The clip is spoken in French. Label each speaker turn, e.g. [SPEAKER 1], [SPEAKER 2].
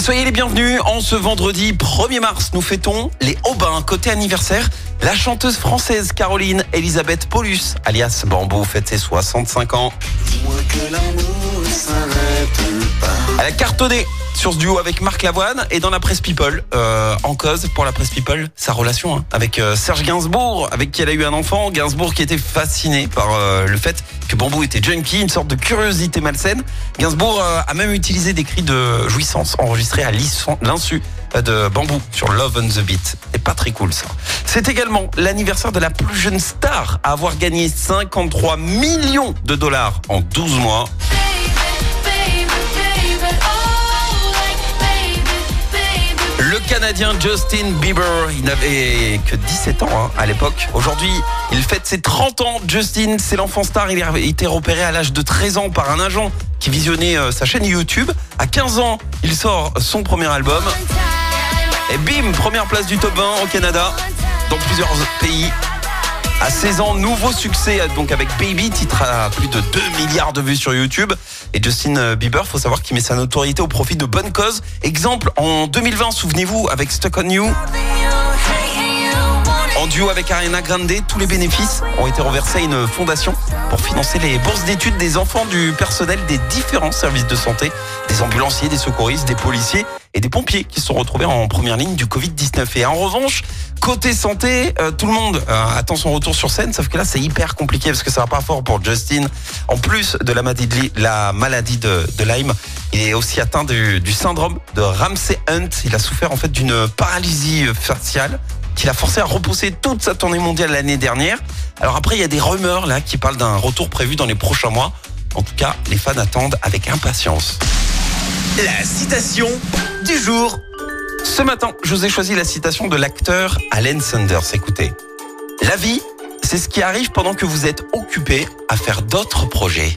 [SPEAKER 1] soyez les bienvenus. En ce vendredi 1er mars, nous fêtons les Aubins. Côté anniversaire, la chanteuse française Caroline Elisabeth Paulus, alias Bambou, fête ses 65 ans. Elle a cartonné sur ce duo avec Marc Lavoine et dans la presse People, euh, en cause pour la presse People, sa relation hein, avec euh, Serge Gainsbourg, avec qui elle a eu un enfant. Gainsbourg qui était fasciné par euh, le fait que Bambou était junkie, une sorte de curiosité malsaine. Gainsbourg a même utilisé des cris de jouissance enregistrés à l'insu de Bambou sur Love on the Beat. C'est pas très cool ça. C'est également l'anniversaire de la plus jeune star à avoir gagné 53 millions de dollars en 12 mois. Le Canadien Justin Bieber, il n'avait que 17 ans hein, à l'époque. Aujourd'hui, il fête ses 30 ans. Justin, c'est l'enfant star. Il a été repéré à l'âge de 13 ans par un agent qui visionnait euh, sa chaîne YouTube. À 15 ans, il sort son premier album. Et bim, première place du top 20 au Canada, dans plusieurs pays. À 16 ans, nouveau succès donc avec Baby, titre à plus de 2 milliards de vues sur YouTube. Et Justin Bieber, faut savoir qu'il met sa notoriété au profit de bonnes causes. Exemple, en 2020, souvenez-vous, avec Stuck on You, duo avec Ariana Grande, tous les bénéfices ont été reversés à une fondation pour financer les bourses d'études des enfants du personnel des différents services de santé, des ambulanciers, des secouristes, des policiers et des pompiers qui se sont retrouvés en première ligne du Covid-19. Et en revanche, côté santé, euh, tout le monde euh, attend son retour sur scène, sauf que là c'est hyper compliqué parce que ça va pas fort pour Justin. En plus de la maladie de, la maladie de, de Lyme, il est aussi atteint du, syndrome de Ramsey Hunt. Il a souffert en fait d'une paralysie faciale qui l'a forcé à repousser toute sa tournée mondiale l'année dernière. Alors après, il y a des rumeurs là qui parlent d'un retour prévu dans les prochains mois. En tout cas, les fans attendent avec impatience.
[SPEAKER 2] La citation du jour.
[SPEAKER 1] Ce matin, je vous ai choisi la citation de l'acteur Allen Sanders. Écoutez. La vie, c'est ce qui arrive pendant que vous êtes occupé à faire d'autres projets.